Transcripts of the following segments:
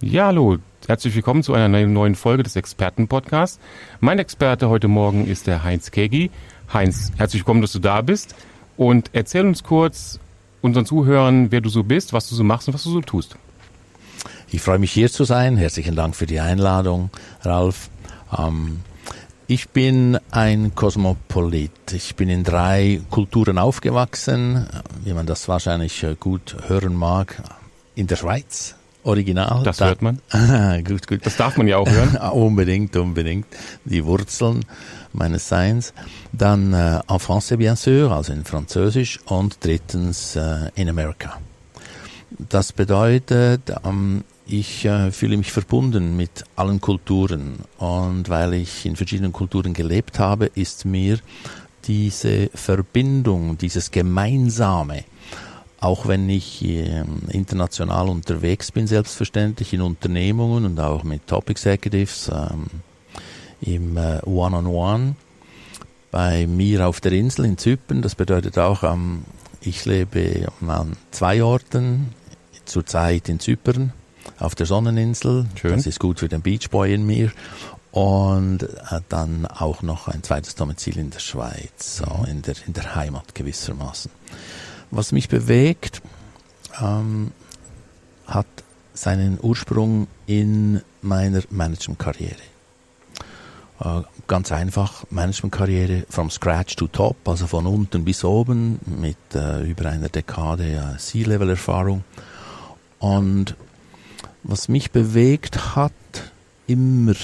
Ja, hallo, herzlich willkommen zu einer neuen Folge des Expertenpodcasts. Mein Experte heute Morgen ist der Heinz Kegi. Heinz, herzlich willkommen, dass du da bist und erzähl uns kurz unseren Zuhörern, wer du so bist, was du so machst und was du so tust. Ich freue mich hier zu sein. Herzlichen Dank für die Einladung, Ralf. Ähm, ich bin ein Kosmopolit. Ich bin in drei Kulturen aufgewachsen, wie man das wahrscheinlich äh, gut hören mag. In der Schweiz, Original. Das da, hört man. gut, gut. Das darf man ja auch hören. unbedingt, unbedingt. Die Wurzeln meines Seins. Dann äh, en français bien sûr, also in Französisch. Und drittens äh, in Amerika. Das bedeutet, ähm, ich äh, fühle mich verbunden mit allen Kulturen. Und weil ich in verschiedenen Kulturen gelebt habe, ist mir diese Verbindung, dieses Gemeinsame, auch wenn ich äh, international unterwegs bin, selbstverständlich in Unternehmungen und auch mit Top Executives ähm, im äh, One-on-One bei mir auf der Insel in Zypern. Das bedeutet auch, ähm, ich lebe an zwei Orten, zurzeit in Zypern auf der Sonneninsel. Schön. Das ist gut für den Beachboy in mir. Und äh, dann auch noch ein zweites Domizil in der Schweiz, so mhm. in, der, in der Heimat gewissermaßen. Was mich bewegt, ähm, hat seinen Ursprung in meiner Managementkarriere. Äh, ganz einfach, Managementkarriere from scratch to top, also von unten bis oben mit äh, über einer Dekade äh, C-Level-Erfahrung. Und was mich bewegt hat, immer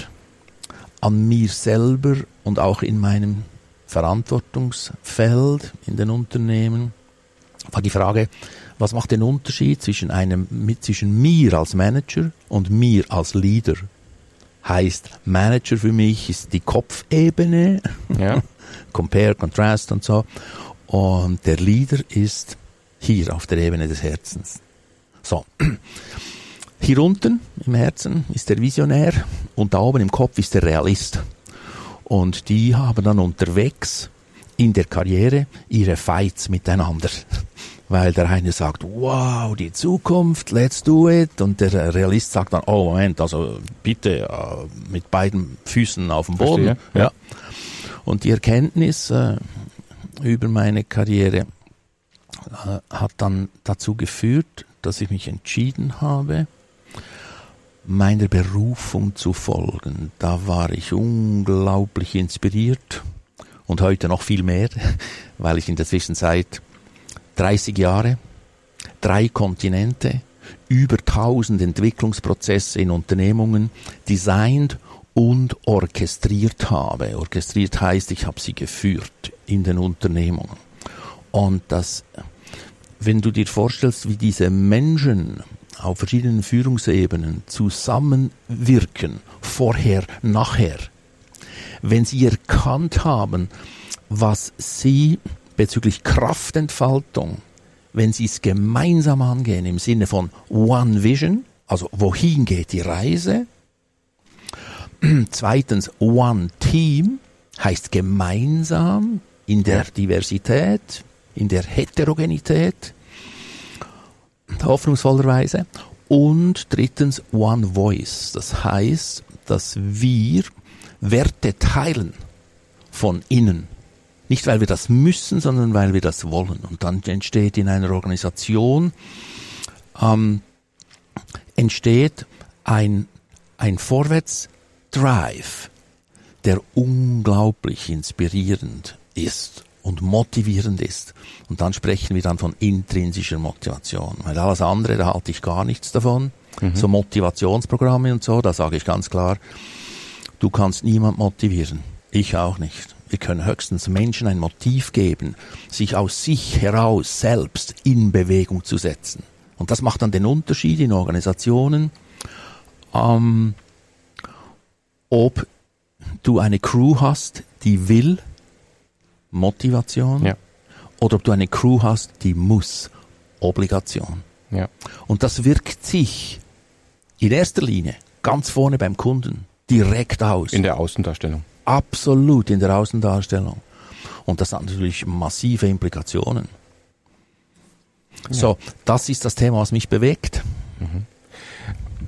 an mir selber und auch in meinem Verantwortungsfeld in den Unternehmen, war die Frage, was macht den Unterschied zwischen einem, zwischen mir als Manager und mir als Leader? Heißt, Manager für mich ist die Kopfebene, ja. Compare, Contrast und so. Und der Leader ist hier auf der Ebene des Herzens. So. Hier unten im Herzen ist der Visionär und da oben im Kopf ist der Realist. Und die haben dann unterwegs in der Karriere ihre Fights miteinander weil der eine sagt, wow, die Zukunft, let's do it, und der Realist sagt dann, oh Moment, also bitte äh, mit beiden Füßen auf dem Boden. Verstehe, ja. ja. Und die Erkenntnis äh, über meine Karriere äh, hat dann dazu geführt, dass ich mich entschieden habe, meiner Berufung zu folgen. Da war ich unglaublich inspiriert und heute noch viel mehr, weil ich in der Zwischenzeit 30 Jahre, drei Kontinente, über 1000 Entwicklungsprozesse in Unternehmungen designt und orchestriert habe. Orchestriert heißt, ich habe sie geführt in den Unternehmungen. Und das, wenn du dir vorstellst, wie diese Menschen auf verschiedenen Führungsebenen zusammenwirken, vorher, nachher, wenn sie erkannt haben, was sie bezüglich Kraftentfaltung, wenn sie es gemeinsam angehen im Sinne von One Vision, also wohin geht die Reise? Zweitens One Team heißt gemeinsam in der Diversität, in der Heterogenität, hoffnungsvollerweise. Und drittens One Voice, das heißt, dass wir Werte teilen von innen nicht, weil wir das müssen, sondern weil wir das wollen. Und dann entsteht in einer Organisation, ähm, entsteht ein, ein Vorwärtsdrive, der unglaublich inspirierend ist und motivierend ist. Und dann sprechen wir dann von intrinsischer Motivation. Weil alles andere, da halte ich gar nichts davon. Mhm. So Motivationsprogramme und so, da sage ich ganz klar, du kannst niemand motivieren. Ich auch nicht. Wir können höchstens Menschen ein Motiv geben, sich aus sich heraus selbst in Bewegung zu setzen. Und das macht dann den Unterschied in Organisationen, ähm, ob du eine Crew hast, die will Motivation, Ja. oder ob du eine Crew hast, die muss, Obligation. Ja. Und das wirkt sich in erster Linie ganz vorne beim Kunden direkt aus. In der Außendarstellung. Absolut in der Außendarstellung. Und das hat natürlich massive Implikationen. So, das ist das Thema, was mich bewegt.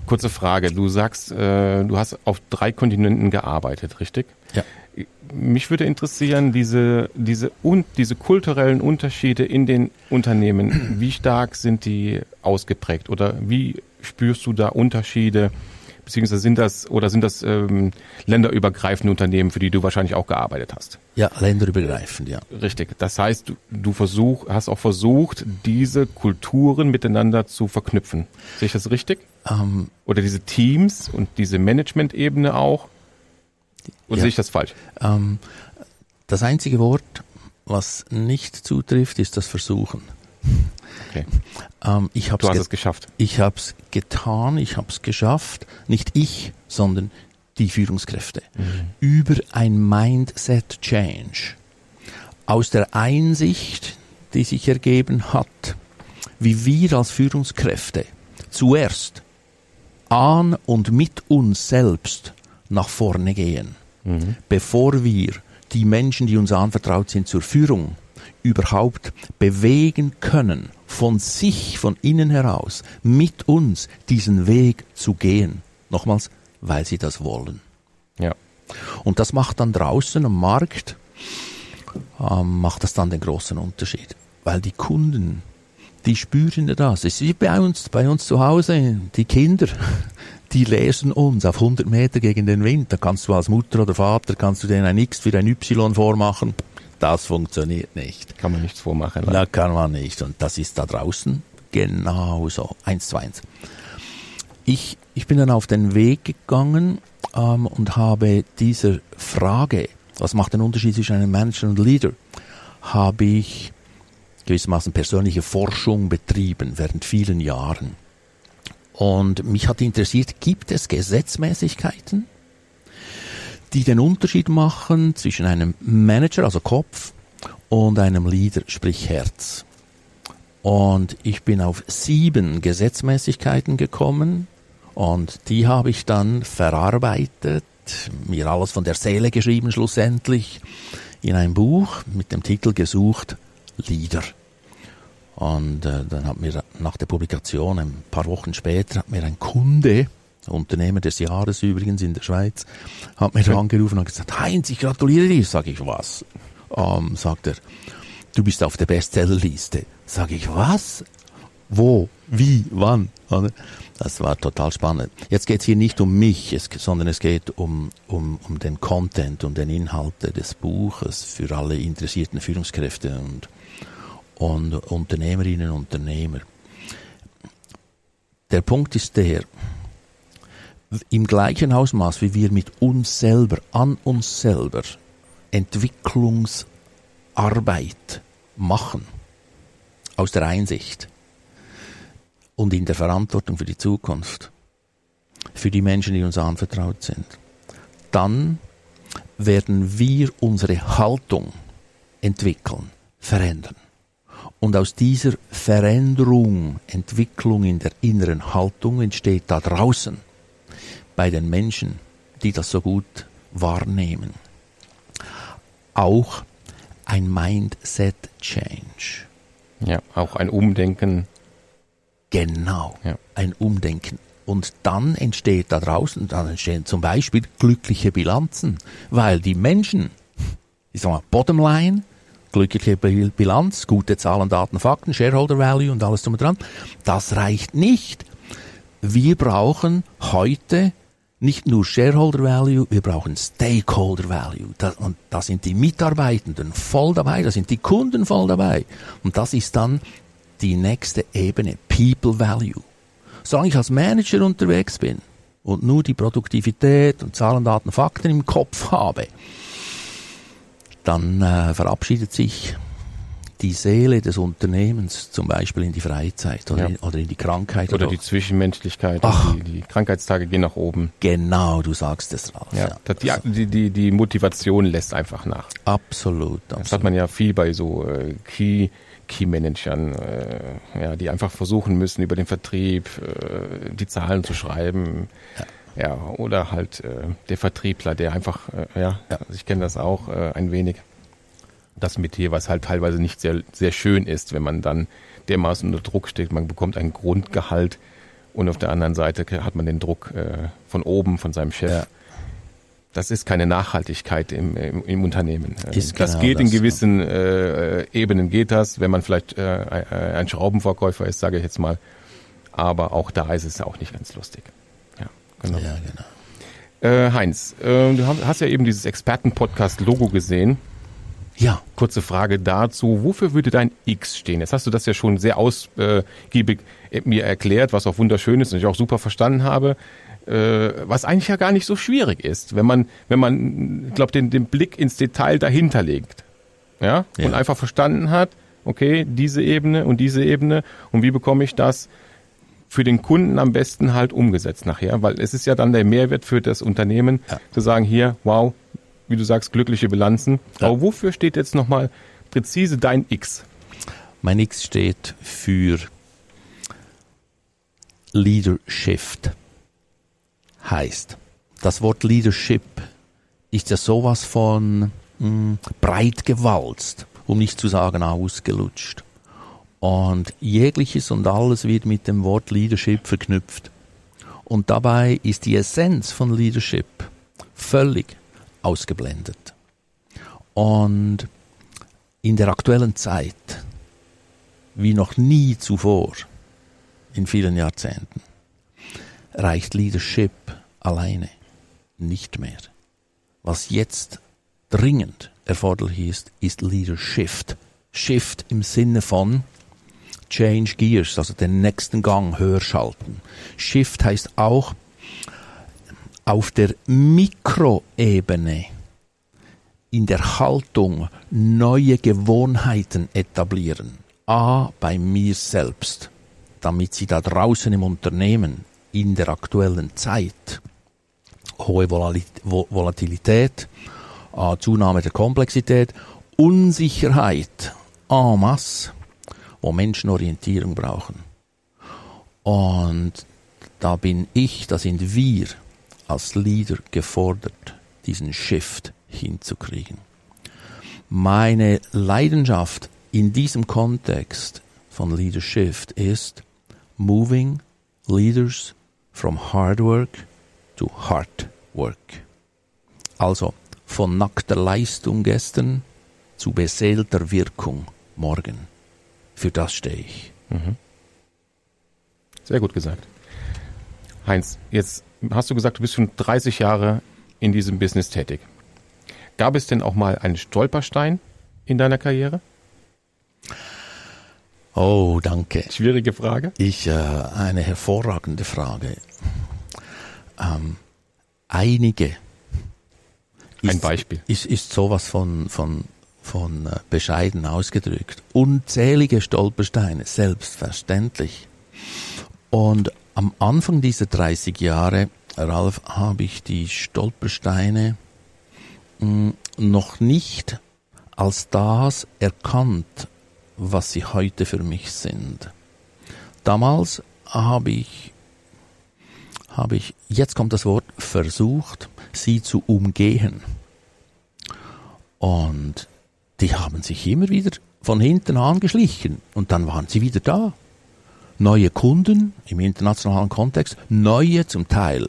Kurze Frage. Du sagst, äh, du hast auf drei Kontinenten gearbeitet, richtig? Ja. Mich würde interessieren, diese, diese, un, diese kulturellen Unterschiede in den Unternehmen, wie stark sind die ausgeprägt oder wie spürst du da Unterschiede, beziehungsweise sind das oder sind das ähm, länderübergreifende Unternehmen, für die du wahrscheinlich auch gearbeitet hast? Ja, länderübergreifend, ja. Richtig. Das heißt, du, du versuch, hast auch versucht, diese Kulturen miteinander zu verknüpfen. Sehe ich das richtig? Ähm, Oder diese Teams und diese Management-Ebene auch? Oder Ja. sehe ich das falsch? ähm, das einzige Wort, was nicht zutrifft, ist das Versuchen. Okay. Ähm, ich habe Du hast es geschafft. ich hab's getan, ich habe es geschafft. Nicht ich, sondern die Führungskräfte. Über ein Mindset Change. Aus der Einsicht, die sich ergeben hat, wie wir als Führungskräfte zuerst an und mit uns selbst nach vorne gehen, bevor wir die Menschen, die uns anvertraut sind, zur Führung überhaupt bewegen können, von sich, von innen heraus, mit uns diesen Weg zu gehen. Nochmals, weil sie das wollen. Ja. Und das macht dann draußen am Markt, ähm, macht das dann den großen Unterschied. Weil die Kunden, die spüren ja das. Es ist bei uns, bei uns zu Hause, die Kinder, die lesen uns auf 100 Meter gegen den Wind. Da kannst du als Mutter oder Vater, kannst du denen ein X für ein Y vormachen. Das funktioniert nicht. Kann man nichts vormachen. Da kann man nicht. Und das ist da draußen genauso. Eins zu eins. Ich, ich bin dann auf den Weg gegangen ähm, und habe dieser Frage, was macht den Unterschied zwischen einem Manager und Leader, habe ich gewissermaßen persönliche Forschung betrieben während vielen Jahren. Und mich hat interessiert, gibt es Gesetzmäßigkeiten, die den Unterschied machen zwischen einem Manager, also Kopf, und einem Leader, sprich Herz. Und ich bin auf sieben Gesetzmäßigkeiten gekommen und die habe ich dann verarbeitet, mir alles von der Seele geschrieben schlussendlich, in ein Buch mit dem Titel gesucht Leader. Und äh, dann hat mir nach der Publikation, ein paar Wochen später, hat mir ein Kunde, Unternehmer des Jahres übrigens in der Schweiz, hat mir angerufen und gesagt, Heinz, ich gratuliere dir. Sag ich, was? Ähm, sagt er, du bist auf der Bestsellerliste. Sag ich, was? Wo? Wie? Wann? Das war total spannend. Jetzt geht es hier nicht um mich, es, sondern es geht um, um, um den Content, um den Inhalt des Buches für alle interessierten Führungskräfte und, und Unternehmerinnen und Unternehmer. Der Punkt ist der, im gleichen Ausmaß, wie wir mit uns selber, an uns selber Entwicklungsarbeit machen, aus der Einsicht. Und in der Verantwortung für die Zukunft, für die Menschen, die uns anvertraut sind, dann werden wir unsere Haltung entwickeln, verändern. Und aus dieser Veränderung, Entwicklung in der inneren Haltung entsteht da draußen bei den Menschen, die das so gut wahrnehmen, auch ein Mindset Change. Ja, auch ein Umdenken. Genau, Ja. ein Umdenken. Und dann entsteht da draußen, dann entstehen zum Beispiel glückliche Bilanzen, weil die Menschen, ich sag mal, Bottomline, glückliche Bil- Bilanz, gute Zahlen, Daten, Fakten, Shareholder Value und alles drum und dran, das reicht nicht. Wir brauchen heute nicht nur Shareholder Value, wir brauchen Stakeholder Value. Da, und da sind die Mitarbeitenden voll dabei, da sind die Kunden voll dabei. Und das ist dann die nächste Ebene, People Value. Solange ich als Manager unterwegs bin und nur die Produktivität und Zahlen, Daten, Fakten im Kopf habe, dann äh, verabschiedet sich die Seele des Unternehmens zum Beispiel in die Freizeit oder, Ja. in, oder in die Krankheit. Oder die Zwischenmenschlichkeit, Ach. die, die Krankheitstage gehen nach oben. genau, du sagst es, Ralf. Ja, das, Also, die, die, die, Motivation lässt einfach nach. absolut, Das absolut. hat man ja viel bei so äh, Key, Key-Managern, äh, ja, die einfach versuchen müssen, über den Vertrieb äh, die Zahlen zu schreiben. Ja, oder halt äh, der Vertriebler, der einfach, äh, ja, also ich kenne das auch äh, ein wenig, das Metier, was halt teilweise nicht sehr, sehr schön ist, wenn man dann dermaßen unter Druck steht. Man bekommt ein Grundgehalt und auf der anderen Seite hat man den Druck äh, von oben, von seinem Chef. Ja. Das ist keine Nachhaltigkeit im, im, im Unternehmen. Äh, Ist das genau geht in das, ja. gewissen äh, Ebenen geht das, wenn man vielleicht äh, ein- ein Schraubenverkäufer ist, sage ich jetzt mal. Aber auch da ist es auch nicht ganz lustig. Ja, genau. Ja, genau. Äh, Heinz, äh, du hast ja eben dieses Experten-Podcast-Logo gesehen. Ja, Kurze Frage dazu. Wofür würde dein X stehen? Jetzt hast du das ja schon sehr ausgiebig äh, mir erklärt, was auch wunderschön ist und ich auch super verstanden habe. Äh, was eigentlich ja gar nicht so schwierig ist, wenn man, wenn man, ich glaube, den, den Blick ins Detail dahinter legt. Ja? Ja. Und einfach verstanden hat, okay, diese Ebene und diese Ebene und wie bekomme ich das für den Kunden am besten halt umgesetzt nachher, weil es ist ja dann der Mehrwert für das Unternehmen, Ja. zu sagen, hier, wow, wie du sagst, glückliche Bilanzen. Ja. Aber wofür steht jetzt nochmal präzise dein X? mein X steht für Leadership. Heißt, das Wort Leadership ist ja sowas von mh, breit gewalzt, um nicht zu sagen ausgelutscht. Und jegliches und alles wird mit dem Wort Leadership verknüpft. Und dabei ist die Essenz von Leadership völlig ausgeblendet. Und in der aktuellen Zeit, wie noch nie zuvor in vielen Jahrzehnten, reicht Leadership alleine nicht mehr. Was jetzt dringend erforderlich ist, ist Leadership. Shift im Sinne von Change Gears, also den nächsten Gang höher schalten. Shift heißt auch auf der Mikroebene in der Haltung neue Gewohnheiten etablieren. A, bei mir selbst, damit sie da draußen im Unternehmen in der aktuellen Zeit hohe Volatilität, Zunahme der Komplexität, Unsicherheit en masse, wo Menschen Orientierung brauchen. Und da bin ich, da sind wir als Leader gefordert, diesen Shift hinzukriegen. Meine Leidenschaft in diesem Kontext von Leadership ist moving leaders from hard work to hard work. Also von nackter Leistung gestern zu beseelter Wirkung morgen. Für das stehe ich. Sehr gut gesagt. Heinz, jetzt hast du gesagt, du bist schon 30 Jahre in diesem Business tätig. Gab es denn auch mal einen Stolperstein in deiner Karriere? Oh, danke. Schwierige Frage. Ich, äh, eine hervorragende Frage. Ähm, einige. Ein Ist- Beispiel. Ist, ist sowas von, von, von äh, bescheiden ausgedrückt. Unzählige Stolpersteine, selbstverständlich. Und am Anfang dieser 30 Jahre, Ralf, habe ich die Stolpersteine mh, noch nicht als das erkannt, was sie heute für mich sind. Damals habe ich, habe ich, jetzt kommt das Wort, versucht, sie zu umgehen. Und die haben sich immer wieder von hinten angeschlichen und dann waren sie wieder da. Neue Kunden im internationalen Kontext, neue zum Teil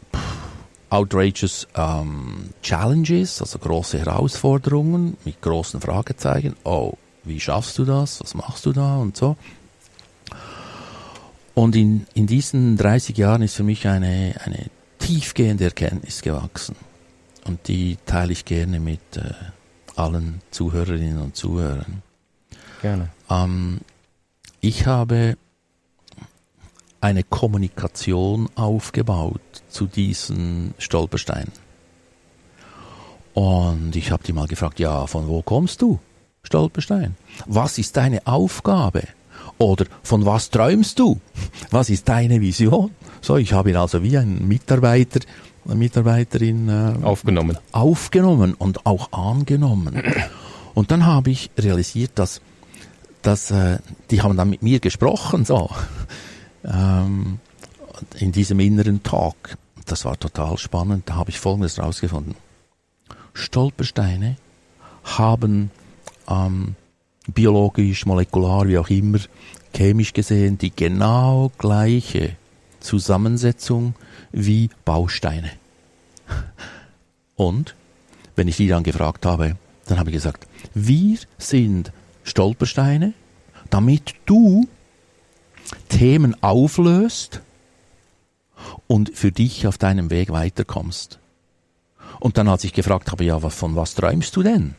outrageous ähm, Challenges, also große Herausforderungen mit großen Fragezeichen. Oh, wie schaffst du das? Was machst du da? Und so. Und in, in diesen 30 Jahren ist für mich eine, eine tiefgehende Erkenntnis gewachsen. Und die teile ich gerne mit äh, allen Zuhörerinnen und Zuhörern. Gerne. Ähm, ich habe eine Kommunikation aufgebaut zu diesen Stolpersteinen. Und ich habe die mal gefragt, ja, von wo kommst du? Stolperstein? Was ist deine Aufgabe? Oder von was träumst du? Was ist deine Vision? So, ich habe ihn also wie ein Mitarbeiter, eine Mitarbeiterin äh, Aufgenommen. aufgenommen und auch angenommen. Und dann habe ich realisiert, dass, dass äh, die haben dann mit mir gesprochen, so ähm, in diesem inneren Talk. Das war total spannend. Da habe ich Folgendes rausgefunden: Stolpersteine haben ähm, biologisch, molekular, wie auch immer, chemisch gesehen die genau gleiche Zusammensetzung wie Bausteine. Und wenn ich die dann gefragt habe, dann habe ich gesagt, wir sind Stolpersteine, damit du Themen auflöst und für dich auf deinem Weg weiterkommst. Und dann als ich gefragt habe, ja, von was träumst du denn?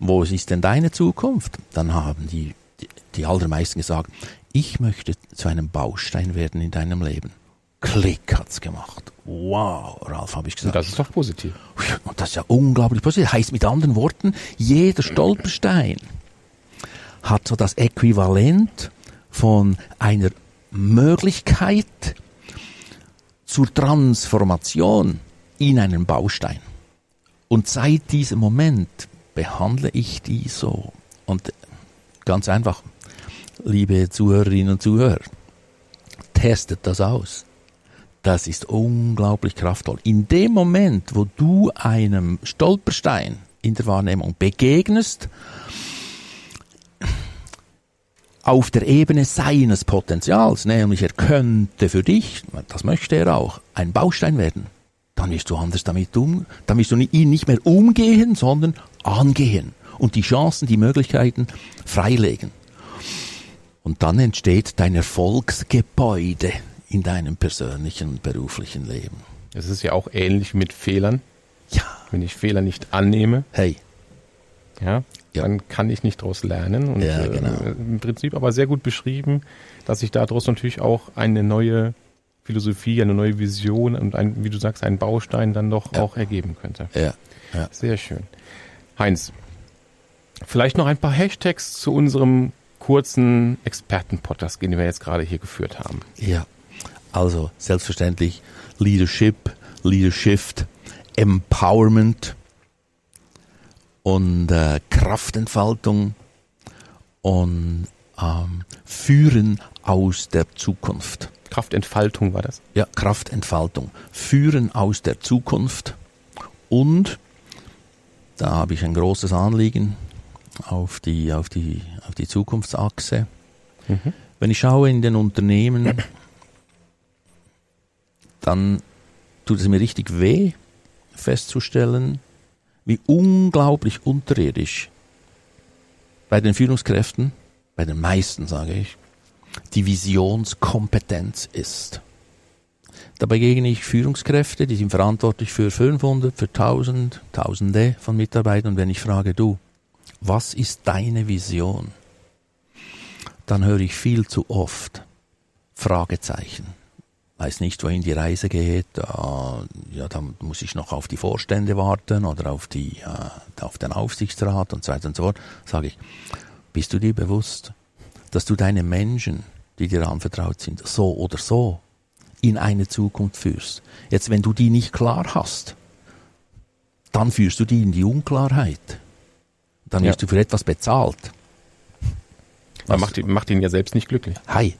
Wo ist denn deine Zukunft? Dann haben die, die, die allermeisten gesagt, ich möchte zu einem Baustein werden in deinem Leben. Klick hat's gemacht. Wow, Ralf, habe ich gesagt. Das ist doch positiv. Und das ist ja unglaublich positiv. Heißt mit anderen Worten, jeder Stolperstein hat so das Äquivalent von einer Möglichkeit zur Transformation in einen Baustein. Und seit diesem Moment behandle ich die so. Und ganz einfach, liebe Zuhörerinnen und Zuhörer, testet das aus. Das ist unglaublich kraftvoll. In dem Moment, wo du einem Stolperstein in der Wahrnehmung begegnest, auf der Ebene seines Potenzials, nämlich er könnte für dich, das möchte er auch, ein Baustein werden, dann wirst du anders damit um, dann wirst du ihn nicht mehr umgehen, sondern angehen und die Chancen, die Möglichkeiten freilegen. Und dann entsteht dein Erfolgsgebäude in deinem persönlichen und beruflichen Leben. Es ist ja auch ähnlich mit Fehlern. Ja. Wenn ich Fehler nicht annehme, Hey, ja, Ja. Dann kann ich nicht daraus lernen. Und Ja, genau. äh, im Prinzip aber sehr gut beschrieben, dass sich daraus natürlich auch eine neue Philosophie, eine neue Vision und ein, wie du sagst, ein Baustein dann doch Ja. auch ergeben könnte. ja, ja. Sehr schön. Heinz, vielleicht noch ein paar Hashtags zu unserem kurzen Experten-Podcast, den wir jetzt gerade hier geführt haben. Ja, also selbstverständlich Leadership, Leadership, Empowerment und äh, Kraftentfaltung und ähm, Führen aus der Zukunft. Kraftentfaltung war das. Ja, Kraftentfaltung. Führen aus der Zukunft und da habe ich ein großes Anliegen auf die, auf die, auf die Zukunftsachse. Mhm. Wenn ich schaue in den Unternehmen, dann tut es mir richtig weh, festzustellen, wie unglaublich unterirdisch bei den Führungskräften, bei den meisten sage ich, die Visionskompetenz ist. Da begegne ich Führungskräfte, die sind verantwortlich für 500, für 1000, Tausende von Mitarbeitern. Und wenn ich frage, du, was ist deine Vision? Dann höre ich viel zu oft Fragezeichen. Weiß nicht, wohin die Reise geht. Äh, ja, dann muss ich noch auf die Vorstände warten oder auf, die, äh, auf den Aufsichtsrat und so weiter und so fort. Sage ich, bist du dir bewusst, dass du deine Menschen, die dir anvertraut sind, so oder so in eine Zukunft führst. Jetzt, wenn du die nicht klar hast, dann führst du die in die Unklarheit. Dann Ja. wirst du für etwas bezahlt. Man Was- macht, ihn- macht ihn ja selbst nicht glücklich. Hi,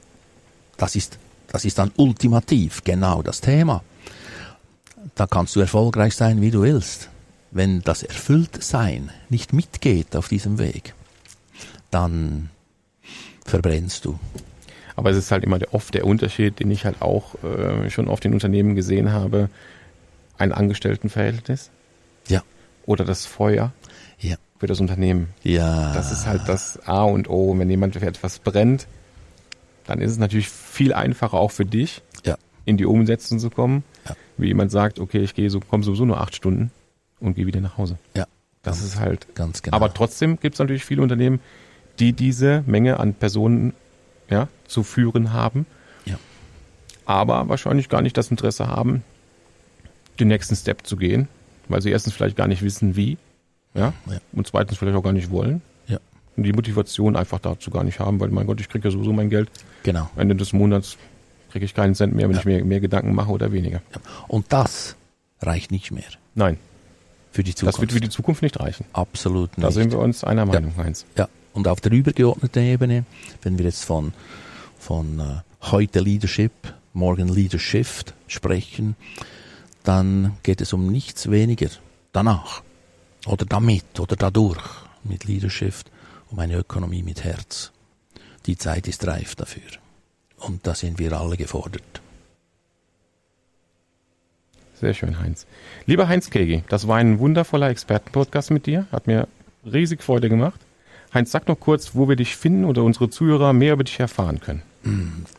das ist, das ist dann ultimativ genau das Thema. Da kannst du erfolgreich sein, wie du willst. Wenn das Erfülltsein nicht mitgeht auf diesem Weg, dann verbrennst du. Aber es ist halt immer der, oft der Unterschied, den ich halt auch äh, schon oft in Unternehmen gesehen habe, ein Angestelltenverhältnis Ja, oder das Feuer ja, für das Unternehmen. ja. Das ist halt das A und O. Und wenn jemand für etwas brennt, dann ist es natürlich viel einfacher auch für dich, Ja. in die Umsetzung zu kommen, Ja. wie jemand sagt, okay, ich gehe so, komme sowieso nur acht Stunden und gehe wieder nach Hause. Ja, Das ganz, ist halt. ganz genau. Aber trotzdem gibt es natürlich viele Unternehmen, die diese Menge an Personen ja, zu führen haben, Ja. aber wahrscheinlich gar nicht das Interesse haben, den nächsten Step zu gehen, weil sie erstens vielleicht gar nicht wissen, wie, ja, Ja. und zweitens vielleicht auch gar nicht wollen. Ja. die Motivation einfach dazu gar nicht haben, weil mein Gott, ich kriege ja sowieso mein Geld. Genau. Ende des Monats kriege ich keinen Cent mehr, wenn Ja. ich mir mehr Gedanken mache oder weniger. Ja. Und das reicht nicht mehr Nein, für die Zukunft. das wird für die Zukunft nicht reichen. Absolut nicht. Da sind wir uns einer Meinung, Heinz. Ja, und auf der übergeordneten Ebene, wenn wir jetzt von, von äh, heute Leadership, morgen Leadership sprechen, dann geht es um nichts weniger danach oder damit oder dadurch mit Leadership um eine Ökonomie mit Herz. Die Zeit ist reif dafür. Und da sind wir alle gefordert. Sehr schön, Heinz. Lieber Heinz Kegi, das war ein wundervoller Expertenpodcast mit dir. Hat mir riesig Freude gemacht. Heinz, sag noch kurz, wo wir dich finden oder unsere Zuhörer mehr über dich erfahren können.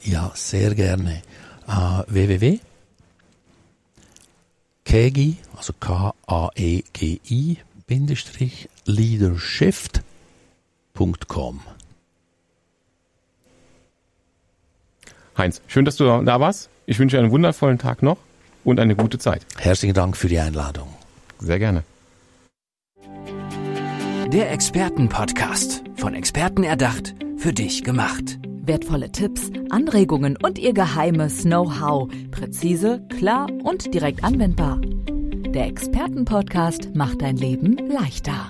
Ja, sehr gerne. Äh, www. Kegi, also K-A-E-G-I, Bindestrich, leadershift.com. Heinz, schön, dass du da warst. Ich wünsche dir einen wundervollen Tag noch und eine gute Zeit. Herzlichen Dank für die Einladung. Sehr gerne. Der Expertenpodcast. Von Experten erdacht, für dich gemacht. Wertvolle Tipps, Anregungen und ihr geheimes Know-how. Präzise, klar und direkt anwendbar. Der Expertenpodcast macht dein Leben leichter.